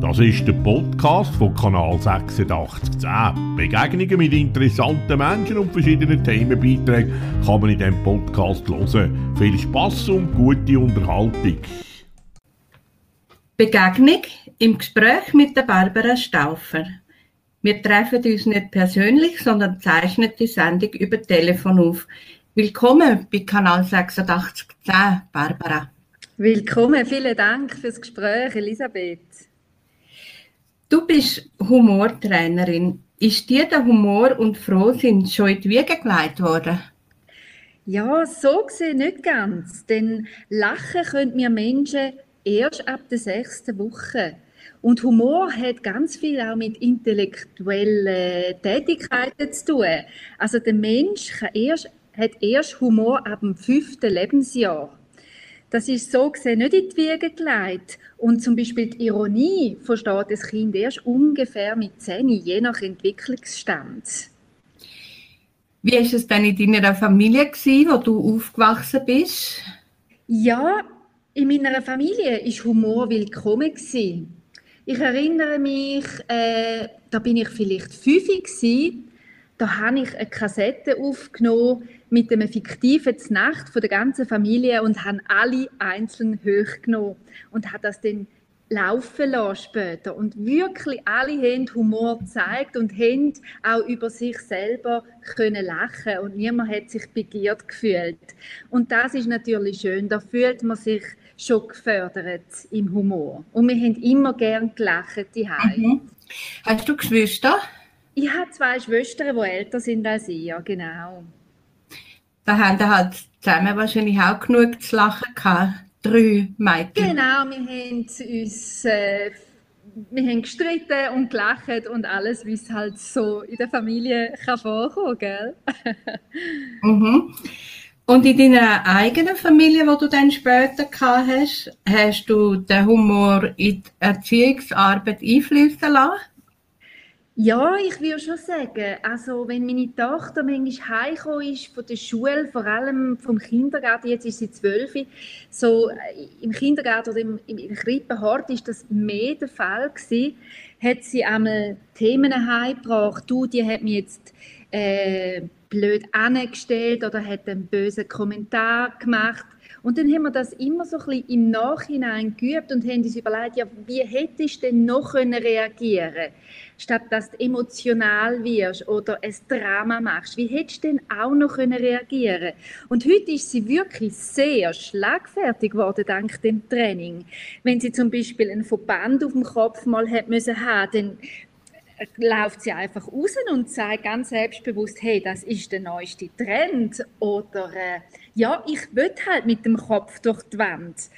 Das ist der Podcast von Kanal 8610. Begegnungen mit interessanten Menschen und verschiedenen Themenbeiträgen kann man in diesem Podcast hören. Viel Spass und gute Unterhaltung. Begegnung im Gespräch mit der Barbara Stauffer. Wir treffen uns nicht persönlich, sondern zeichnen die Sendung über Telefon auf. Willkommen bei Kanal 8610, Barbara. Willkommen, vielen Dank fürs Gespräch, Elisabeth. Du bist Humortrainerin. Ist dir der Humor und Frohsinn schon in die Wiege gelegt worden? Ja, so gesehen nicht ganz. Denn Lachen können wir Menschen erst ab der sechsten Woche. Und Humor hat ganz viel auch mit intellektuellen Tätigkeiten zu tun. Also der Mensch erst, hat erst Humor ab dem fünften Lebensjahr. Das ist so gesehen nicht in die Wiege gelegt. Und zum Beispiel die Ironie versteht das Kind erst ungefähr mit 10, je nach Entwicklungsstand. Wie war es denn in deiner Familie, gewesen, wo du aufgewachsen bist? Ja, in meiner Familie war Humor willkommen. Gewesen. Ich erinnere mich, äh, da bin ich vielleicht fünf gewesen, da habe ich eine Kassette aufgenommen mit einem fiktiven Znacht von der ganzen Familie und habe alle einzeln hochgenommen und habe das dann laufen lassen später. Und wirklich alle haben Humor gezeigt und haben auch über sich selber können lachen und niemand hat sich begehrt gefühlt. Und das ist natürlich schön, da fühlt man sich schon gefördert im Humor. Und wir haben immer gern gelacht die mhm. Hast du Geschwister? Ich habe zwei Schwestern, die älter sind als ich, ja, genau. Da haben wir halt zusammen wahrscheinlich auch genug zu lachen gehabt. Drei Mädchen. Genau, wir haben uns äh, wir haben gestritten und gelacht und alles, wie es halt so in der Familie kann vorkommen, gell? mhm. Und in deiner eigenen Familie, wo du dann später gehabt hast, hast du den Humor in die Erziehungsarbeit einfließen lassen? Ja, ich würde schon sagen, also wenn meine Tochter manchmal heimgekommen ist von der Schule, vor allem vom Kindergarten, jetzt ist sie zwölf, so äh, im Kindergarten oder im, im Krippenhort ist das mehr der Fall gewesen, hat sie einmal Themen heimgebracht, du, die hat mir jetzt äh, blöd angestellt oder hat einen bösen Kommentar gemacht und dann haben wir das immer so ein bisschen im Nachhinein geübt und haben uns überlegt, ja, wie hättest du denn noch reagieren können, statt dass du emotional wirst oder ein Drama machst. Wie hättest du denn auch noch reagieren können Und heute ist sie wirklich sehr schlagfertig geworden, dank dem Training. Wenn sie zum Beispiel einen Verband auf dem Kopf mal hat müssen haben, dann läuft sie einfach raus und sagt ganz selbstbewusst, hey, das ist der neueste Trend oder äh, ja, ich will halt mit dem Kopf durch die Wand.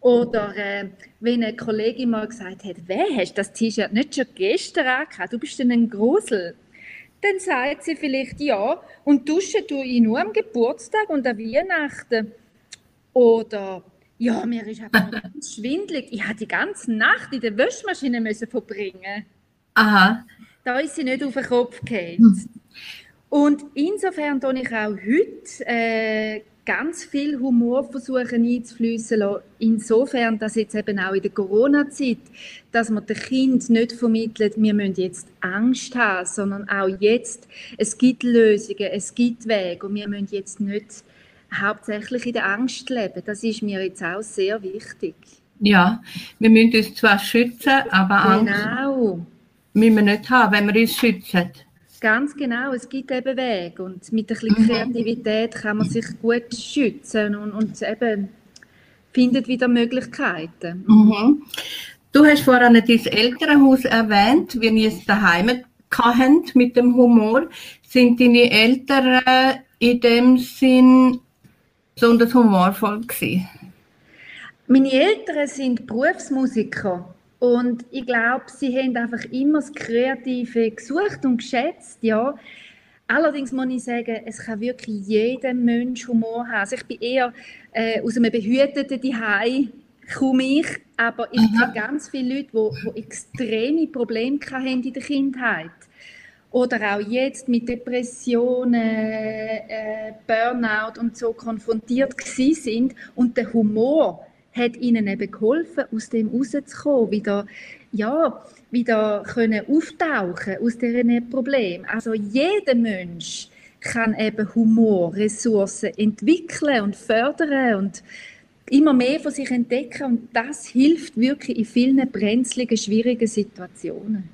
Oder äh, wenn eine Kollegin mal gesagt hat, wer hast das T-Shirt nicht schon gestern angehabt, du bist denn ein Grusel. Dann sagt sie vielleicht ja und duschen tue ich nur am Geburtstag und an Weihnachten. Oder ja, mir ist einfach ganz schwindelig. Ich habe die ganze Nacht in der Wäschmaschine müssen verbringen. Aha. Da ist sie nicht auf den Kopf gefallen. Hm. Und insofern tue ich auch heute äh, ganz viel Humor versuchen einzufließen lassen. Insofern, dass jetzt eben auch in der Corona-Zeit, dass man den Kind nicht vermittelt, wir müssen jetzt Angst haben, sondern auch jetzt, es gibt Lösungen, es gibt Wege und wir müssen jetzt nicht hauptsächlich in der Angst leben. Das ist mir jetzt auch sehr wichtig. Ja, wir müssen uns zwar schützen, aber genau. Müssen wir nicht haben, wenn wir uns schützen. Ganz genau, es gibt eben Wege und mit ein bisschen mhm. Kreativität kann man sich gut schützen und, und eben findet wieder Möglichkeiten. Mhm. Du hast vorhin dein Elternhaus erwähnt, wie ihr es daheim hatten mit dem Humor. Sind deine Eltern in dem Sinn besonders humorvoll gewesen? Meine Eltern sind Berufsmusiker und ich glaube, sie haben einfach immer das Kreative gesucht und geschätzt, ja. Allerdings muss ich sagen, es kann wirklich jeder Mensch Humor haben. Also ich bin eher äh, aus einem behüteten Zuhause komme ich, aber ich kenne ganz viele Leute, die, die extreme Probleme hatten in der Kindheit. Oder auch jetzt mit Depressionen, äh, Burnout und so konfrontiert sind und der Humor hat ihnen eben geholfen, aus dem rauszukommen, wieder, ja, wieder können auftauchen aus diesen Problemen. Also jeder Mensch kann eben Humor, Ressourcen entwickeln und fördern und immer mehr von sich entdecken und das hilft wirklich in vielen brenzligen, schwierigen Situationen.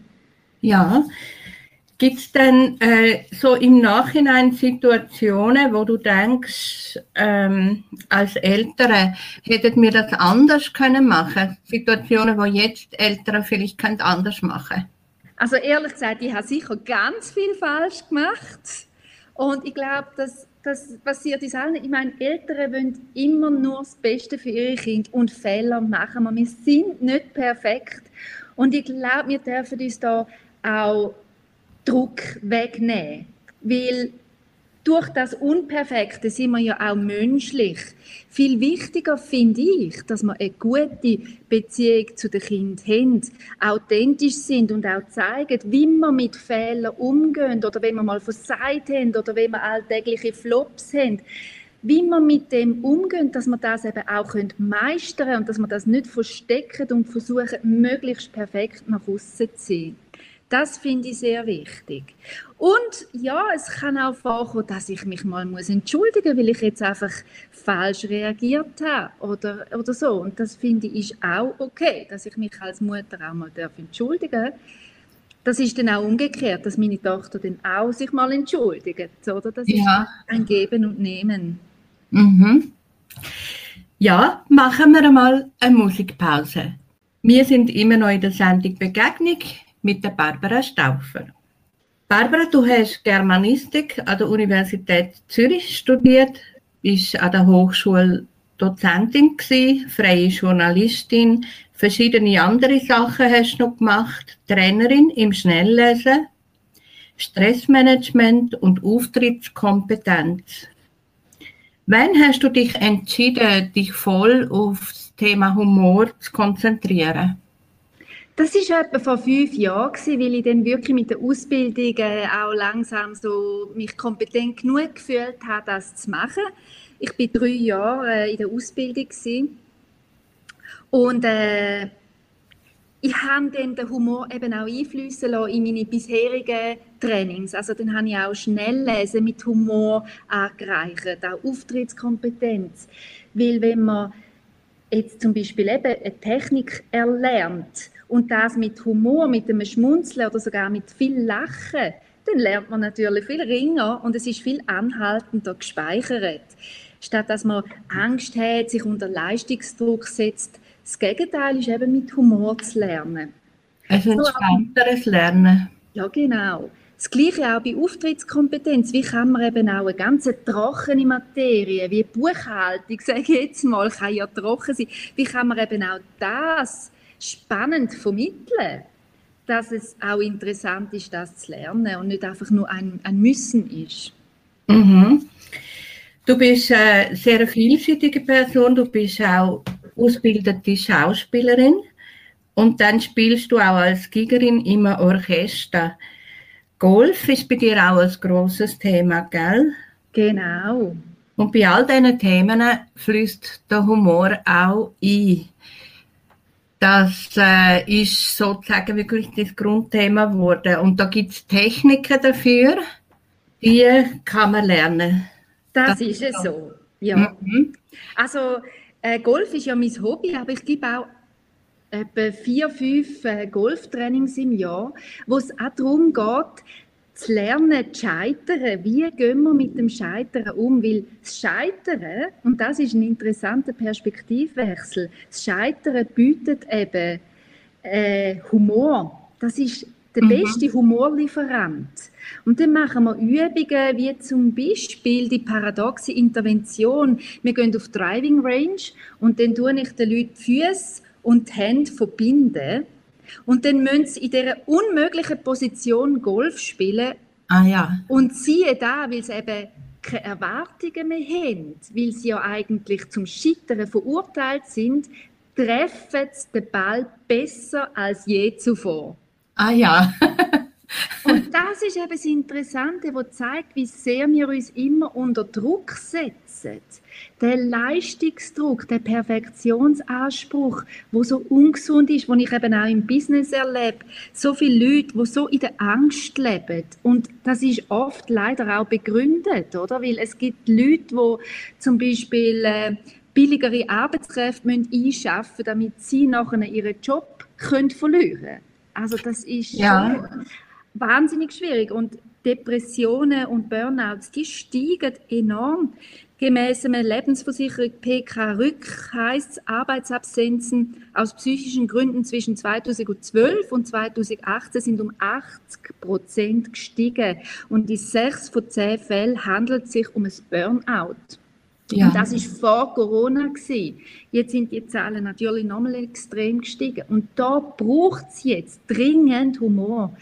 Ja, Gibt es denn äh, so im Nachhinein Situationen, wo du denkst, ähm, als Eltern hätten wir das anders können machen? Situationen, wo jetzt Eltern vielleicht anders machen? Also ehrlich gesagt, ich habe sicher ganz viel falsch gemacht und ich glaube, dass das passiert uns allen. Ich meine, Eltern wollen immer nur das Beste für ihre Kinder und Fehler machen wir. Wir sind nicht perfekt und ich glaube, wir dürfen uns da auch Druck wegnehmen. Weil durch das Unperfekte sind wir ja auch menschlich. Viel wichtiger finde ich, dass wir eine gute Beziehung zu den Kindern haben, authentisch sind und auch zeigen, wie wir mit Fehlern umgehen oder wenn wir mal versagt haben oder wenn wir alltägliche Flops haben. Wie wir mit dem umgehen, dass wir das eben auch meistern können und dass wir das nicht verstecken und versuchen, möglichst perfekt nach außen zu ziehen. Das finde ich sehr wichtig. Und ja, es kann auch vorkommen, dass ich mich mal muss entschuldigen muss, weil ich jetzt einfach falsch reagiert habe oder, oder so. Und das finde ich ist auch okay, dass ich mich als Mutter auch mal darf entschuldigen darf. Das ist dann auch umgekehrt, dass meine Tochter dann auch sich mal entschuldigt. Oder? Das ja. ist ein Geben und Nehmen. Mhm. Ja, machen wir einmal eine Musikpause. Wir sind immer noch in der Sendung Begegnung mit der Barbara Stauffer. Barbara, du hast Germanistik an der Universität Zürich studiert, bist an der Hochschule Dozentin gewesen, freie Journalistin, verschiedene andere Sachen hast du noch gemacht, Trainerin im Schnelllesen, Stressmanagement und Auftrittskompetenz. Wann hast du dich entschieden, dich voll auf das Thema Humor zu konzentrieren? Das war etwa vor fünf Jahren, weil ich dann wirklich mit der Ausbildung auch langsam so mich kompetent genug gefühlt habe, das zu machen. Ich war drei Jahre äh, in der Ausbildung und äh, ich habe dann den Humor eben auch einfließen lassen in meine bisherigen Trainings. Also dann habe ich auch Schnelllesen mit Humor angereichert, auch Auftrittskompetenz. Weil wenn man jetzt zum Beispiel eben eine Technik erlernt und das mit Humor, mit einem Schmunzeln oder sogar mit viel Lachen, dann lernt man natürlich viel ringer und es ist viel anhaltender gespeichert. Statt dass man Angst hat, sich unter Leistungsdruck setzt, das Gegenteil ist eben mit Humor zu lernen. Also ein entspannteres Lernen. Ja, genau. Das Gleiche auch bei Auftrittskompetenz. Wie kann man eben auch eine ganz trockene Materie, wie Buchhaltung, sage ich jetzt mal, kann ja trocken sein. Wie kann man eben auch das spannend vermitteln, dass es auch interessant ist, das zu lernen und nicht einfach nur ein, ein Müssen ist. Mhm. Du bist eine sehr vielseitige Person, du bist auch ausgebildete Schauspielerin und dann spielst du auch als Gigerin immer Orchester. Golf ist bei dir auch ein großes Thema, gell? Genau. Und bei all diesen Themen fließt der Humor auch ein. Das äh, ist sozusagen wirklich das Grundthema geworden. Und da gibt es Techniken dafür, die kann man lernen. Das, das ist es so. Ja. Mhm. Also äh, Golf ist ja mein Hobby, aber ich gebe auch etwa vier, fünf äh, Golftrainings im Jahr, wo es auch darum geht, zu lernen, zu scheitern. Wie gehen wir mit dem Scheitern um? Weil das Scheitern, und das ist ein interessanter Perspektivwechsel, das Scheitern bietet eben äh, Humor. Das ist der mhm. beste Humorlieferant. Und dann machen wir Übungen wie zum Beispiel die paradoxe Intervention. Wir gehen auf Driving Range und dann tue ich den Leuten die Füße und die Hände verbinden und dann müssen sie in dieser unmöglichen Position Golf spielen. Ah ja. Und siehe da, weil sie eben keine Erwartungen mehr haben, weil sie ja eigentlich zum Scheitern verurteilt sind, treffen sie den Ball besser als je zuvor. Ah ja. Und das ist eben das Interessante, das zeigt, wie sehr wir uns immer unter Druck setzen. Der Leistungsdruck, der Perfektionsanspruch, wo so ungesund ist, wo ich eben auch im Business erlebe, so viele Leute, wo so in der Angst leben. Und das ist oft leider auch begründet, oder? Weil es gibt Leute, die zum Beispiel äh, billigere Arbeitskräfte einschaffen müssen, damit sie nachher ihren Job können verlieren können. Also das ist ja. Wahnsinnig schwierig und Depressionen und Burnouts, die steigen enorm. Gemäß einer Lebensversicherung PK Rück heißt Arbeitsabsenzen aus psychischen Gründen zwischen 2012 und 2018 sind um 80 Prozent gestiegen. Und in sechs von zehn Fällen handelt es sich um ein Burnout. Ja. Und das ist vor Corona gewesen. Jetzt sind die Zahlen natürlich nochmal extrem gestiegen. Und da braucht es jetzt dringend Humor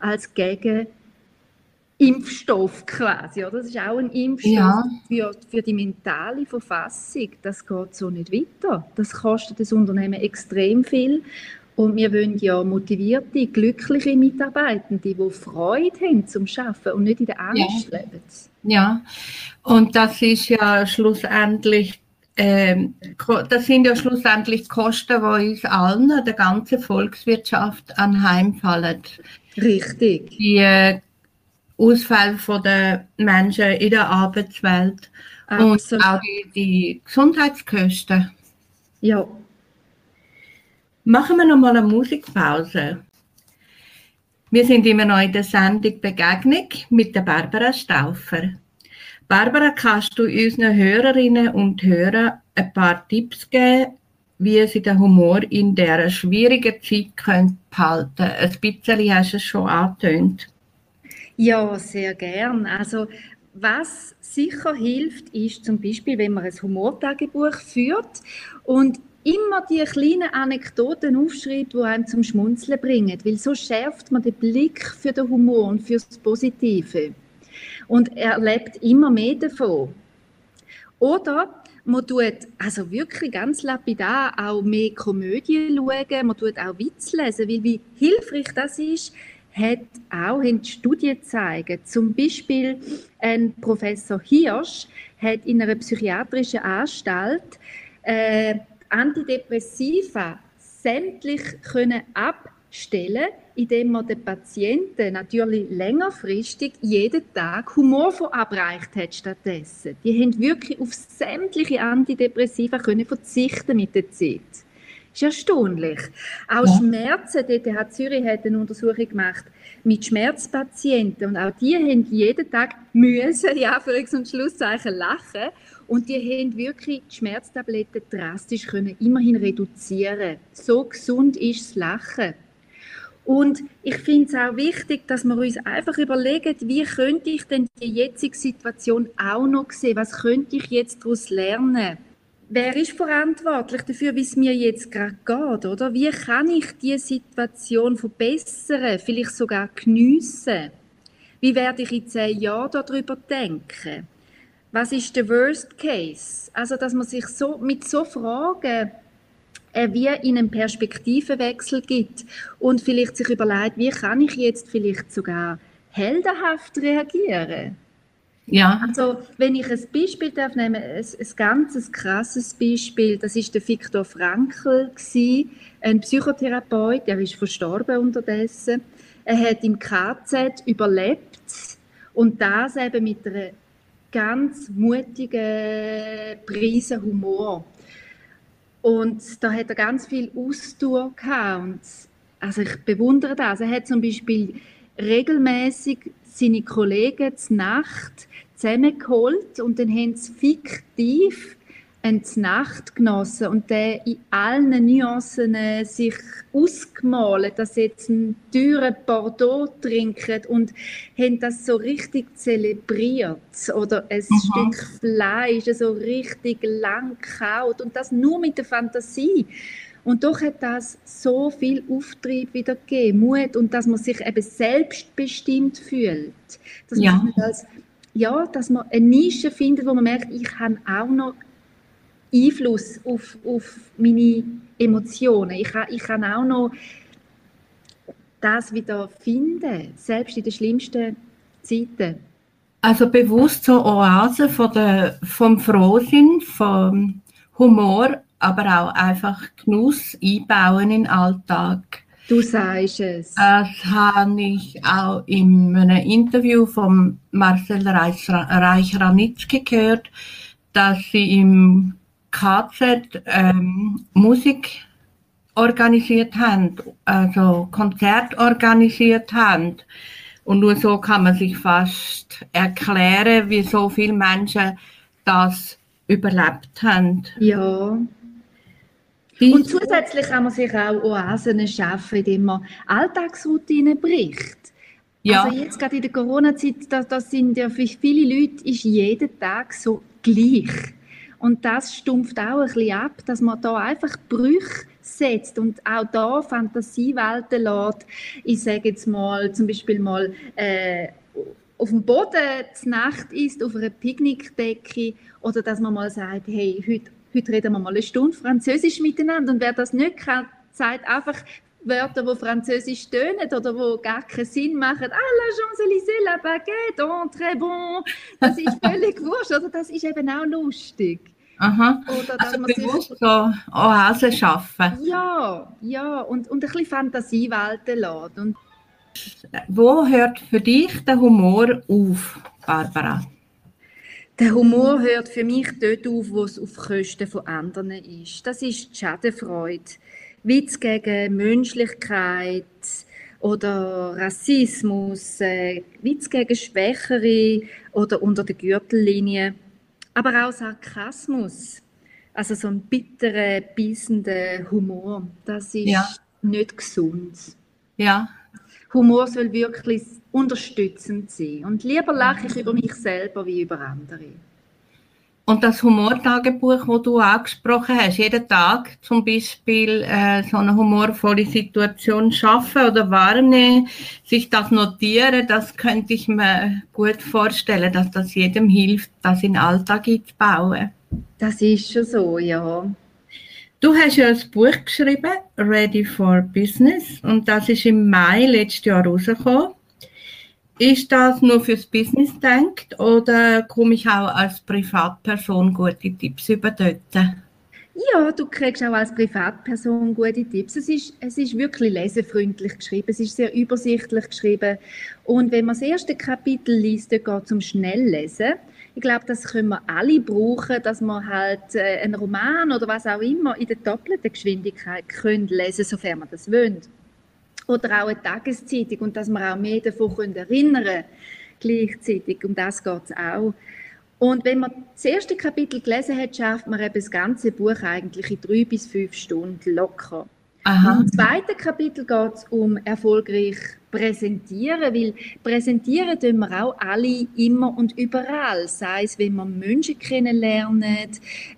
als Gegenimpfstoff quasi. Oder? Das ist auch ein Impfstoff ja. für, für die mentale Verfassung. Das geht so nicht weiter. Das kostet das Unternehmen extrem viel. Und wir wollen ja motivierte, glückliche Mitarbeitende, die Freude haben zum Arbeiten und nicht in der Angst ja. leben. Ja, und das ist ja schlussendlich, äh, das sind ja schlussendlich Kosten, die uns allen, der ganzen Volkswirtschaft anheimfallen. Richtig. Die äh, Ausfälle der Menschen in der Arbeitswelt Absolut. und auch die, die Gesundheitskosten. Ja, Machen wir noch mal eine Musikpause. Wir sind immer noch in der Sendung Begegnung mit der Barbara Stauffer. Barbara, kannst du unseren Hörerinnen und Hörern ein paar Tipps geben, wie sie den Humor in dieser schwierigen Zeit behalten können? Ein bisschen hast du es schon angetönt. Ja, sehr gern. Also was sicher hilft, ist zum Beispiel, wenn man ein Humortagebuch führt und immer die kleinen Anekdoten aufschreibt, die einem zum Schmunzeln bringen, weil so schärft man den Blick für den Humor und fürs Positive und er lebt immer mehr davon. Oder man tut also wirklich ganz lapidar auch mehr Komödien schauen, man tut auch Witz lesen, weil wie hilfreich das ist, hat auch in Studien gezeigt. Zum Beispiel ein Professor Hirsch hat in einer psychiatrischen Anstalt äh, Antidepressiva sämtlich können abstellen indem man den Patienten natürlich längerfristig jeden Tag Humor verabreicht hat stattdessen. Die haben wirklich auf sämtliche Antidepressiva können verzichten mit der Zeit. Das ist erstaunlich. Auch ja. Schmerzen, DTH Zürich hat eine Untersuchung gemacht mit Schmerzpatienten und auch die haben jeden Tag müssen, ja, für und Schlusszeichen lachen und die haben wirklich die Schmerztabletten drastisch können immerhin reduzieren. So gesund ist das Lachen. Und ich finde es auch wichtig, dass wir uns einfach überlegen, wie könnte ich denn die jetzige Situation auch noch sehen? Was könnte ich jetzt daraus lernen? Wer ist verantwortlich dafür, wie es mir jetzt gerade geht? Oder? Wie kann ich diese Situation verbessern, vielleicht sogar geniessen? Wie werde ich in zehn Jahren darüber denken? was ist der Worst Case? Also, dass man sich so mit so Fragen äh, wie in einen Perspektivenwechsel gibt und vielleicht sich überlegt, wie kann ich jetzt vielleicht sogar heldenhaft reagieren? Ja. Also, wenn ich ein Beispiel darf nehmen, ein, ein ganz krasses Beispiel, das ist der Viktor Frankl gewesen, ein Psychotherapeut, der ist verstorben unterdessen. Er hat im KZ überlebt und das eben mit einer ganz mutige Prise Humor. Und da hat er ganz viel Ausdauer gehabt. Und also ich bewundere das. Er hat zum Beispiel regelmäßig seine Kollegen zur Nacht zusammengeholt und dann haben sie fiktiv eine Nacht genossen und der in allen Nuancen äh, sich ausgemalt, dass sie jetzt einen teuren Bordeaux trinken und haben das so richtig zelebriert oder ein mhm. Stück Fleisch so richtig lang kaut und das nur mit der Fantasie. Und doch hat das so viel Auftrieb wieder gegeben, Mut und dass man sich eben selbstbestimmt fühlt. Dass ja. man als, ja, dass man eine Nische findet, wo man merkt, ich habe auch noch Einfluss auf, auf meine Emotionen. Ich, ich kann auch noch das wieder finden, selbst in den schlimmsten Zeiten? Also bewusst so Oasen von der, vom Frohsinn, vom Humor, aber auch einfach Genuss einbauen in den Alltag. Du sagst es. Das habe ich auch in einem Interview von Marcel Reich-Ranitzky gehört, dass sie im KZ ähm, Musik organisiert haben, also Konzert organisiert haben. Und nur so kann man sich fast erklären, wie so viele Menschen das überlebt haben. Ja. Und zusätzlich kann man sich auch Oasen schaffen, indem man Alltagsroutinen bricht. Ja. Also jetzt gerade in der Corona-Zeit, da, da sind ja für viele Leute ist jeder Tag so gleich. Und das stumpft auch ein bisschen ab, dass man da einfach Brüche setzt und auch da Fantasiewelten lässt. Ich sage jetzt mal, zum Beispiel mal äh, auf dem Boden zur Nacht ist, auf einer Picknickdecke oder dass man mal sagt, hey, heute, heute reden wir mal eine Stunde Französisch miteinander und wer das nicht kann, sagt einfach Wörter, die Französisch tönen oder die gar keinen Sinn machen. Ah, la Champs-Élysées, la baguette, oh, très bon. Das ist völlig wurscht, oder? Das ist eben auch lustig. Aha. Oder dass also man bewusst sich, so Oasen schaffen. Ja, ja, und, und ein bisschen Fantasiewelten lässt. Und Wo hört für dich der Humor auf, Barbara? Der Humor hört für mich dort auf, wo es auf Kosten von anderen ist. Das ist die Schadenfreude. Witz gegen Menschlichkeit oder Rassismus, äh, Witz gegen Schwächere oder unter der Gürtellinie aber auch Sarkasmus, also so ein bitterer, beißender Humor, das ist ja. nicht gesund. Ja. Humor soll wirklich unterstützend sein und lieber lache ich über mich selber wie über andere. Und das Humortagebuch, das du angesprochen hast, jeden Tag zum Beispiel äh, so eine humorvolle Situation schaffen oder wahrnehmen, sich das notieren, das könnte ich mir gut vorstellen, dass das jedem hilft, das in den Alltag einzubauen. Das ist schon so, ja. Du hast ja ein Buch geschrieben, Ready for Business, und das ist im Mai letztes Jahr rausgekommen. Ist das nur fürs Business denkt oder komme ich auch als Privatperson gute Tipps über dort? Ja, du kriegst auch als Privatperson gute Tipps. Es ist, es ist wirklich lesefreundlich geschrieben, es ist sehr übersichtlich geschrieben. Und wenn man das erste Kapitel liest, dann geht es um Schnelllesen. Ich glaube, das können wir alle brauchen, dass man halt äh, einen Roman oder was auch immer in der doppelten Geschwindigkeit können lesen sofern man das wünscht oder auch eine Tageszeitung und dass wir auch mehr davon können erinnern gleichzeitig. Um das geht es auch. Und wenn man das erste Kapitel gelesen hat, schafft man eben das ganze Buch eigentlich in drei bis fünf Stunden locker. Aha. Im zweiten Kapitel geht es um erfolgreich präsentieren, weil präsentieren tun wir auch alle immer und überall, sei es, wenn man Menschen kennenlernen,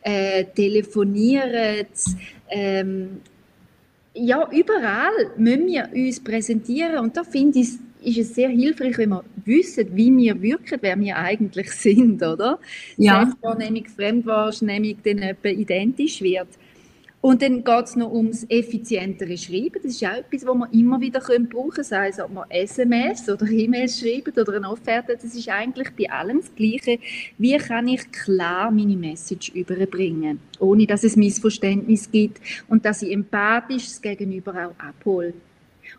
äh, telefonieren, ähm, ja, überall müssen wir uns präsentieren und da finde ich, ist es sehr hilfreich, wenn wir wissen, wie wir wirken, wer wir eigentlich sind, oder? Ja. Selbstwahrnehmung, Fremdwahrnehmung dann etwa identisch wird. Und dann geht es noch ums effizientere Schreiben. Das ist auch etwas, was man immer wieder brauchen können, sei es, ob man SMS oder E-Mails schreibt oder eine Offerte. Das ist eigentlich bei allem das Gleiche. Wie kann ich klar meine Message überbringen, ohne dass es Missverständnis gibt und dass ich empathisch das Gegenüber auch abhole.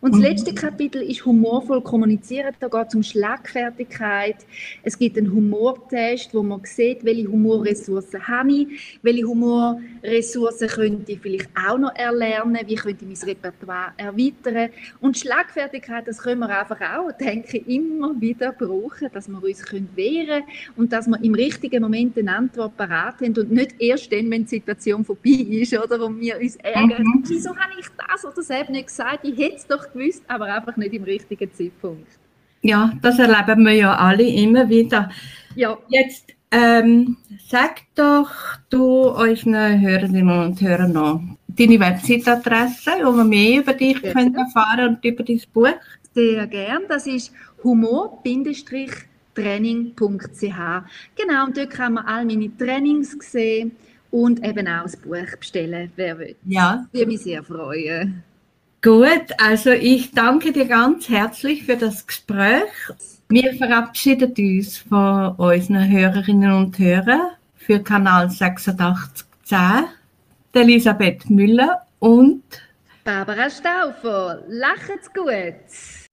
Und das letzte Kapitel ist humorvoll kommunizieren. Da geht es um Schlagfertigkeit. Es gibt einen Humortest, wo man sieht, welche Humorressourcen habe ich, welche Humorressourcen könnte ich vielleicht auch noch erlernen, wie könnte ich mein Repertoire erweitern. Und Schlagfertigkeit, das können wir einfach auch, denke ich, immer wieder brauchen, dass wir uns wehren können und dass wir im richtigen Moment eine Antwort parat haben und nicht erst dann, wenn die Situation vorbei ist oder und wir uns ärgern. Mhm. Wieso habe ich das oder das eben nicht gesagt? Ich hätte es doch gewusst, aber einfach nicht im richtigen Zeitpunkt. Ja, das erleben wir ja alle immer wieder. Ja. Jetzt ähm, sag doch du unseren Hörerinnen und Hörern noch deine Website-Adresse, wo wir mehr über dich ja. können erfahren und über dein Buch. Sehr gern. Das ist humor-training.ch. Genau, und dort kann man all meine Trainings sehen und eben auch das Buch bestellen, wer will. Ja. Würde mich sehr freuen. Gut, also ich danke dir ganz herzlich für das Gespräch. Wir verabschieden uns von unseren Hörerinnen und Hörern für Kanal 8610, Elisabeth Müller und Barbara Stauffer. Lacht's gut!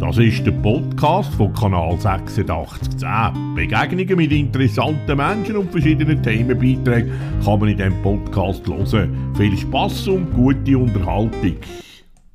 Das ist der Podcast von Kanal 8610. Begegnungen mit interessanten Menschen und verschiedenen Themenbeiträgen kann man in diesem Podcast hören. Viel Spaß und gute Unterhaltung.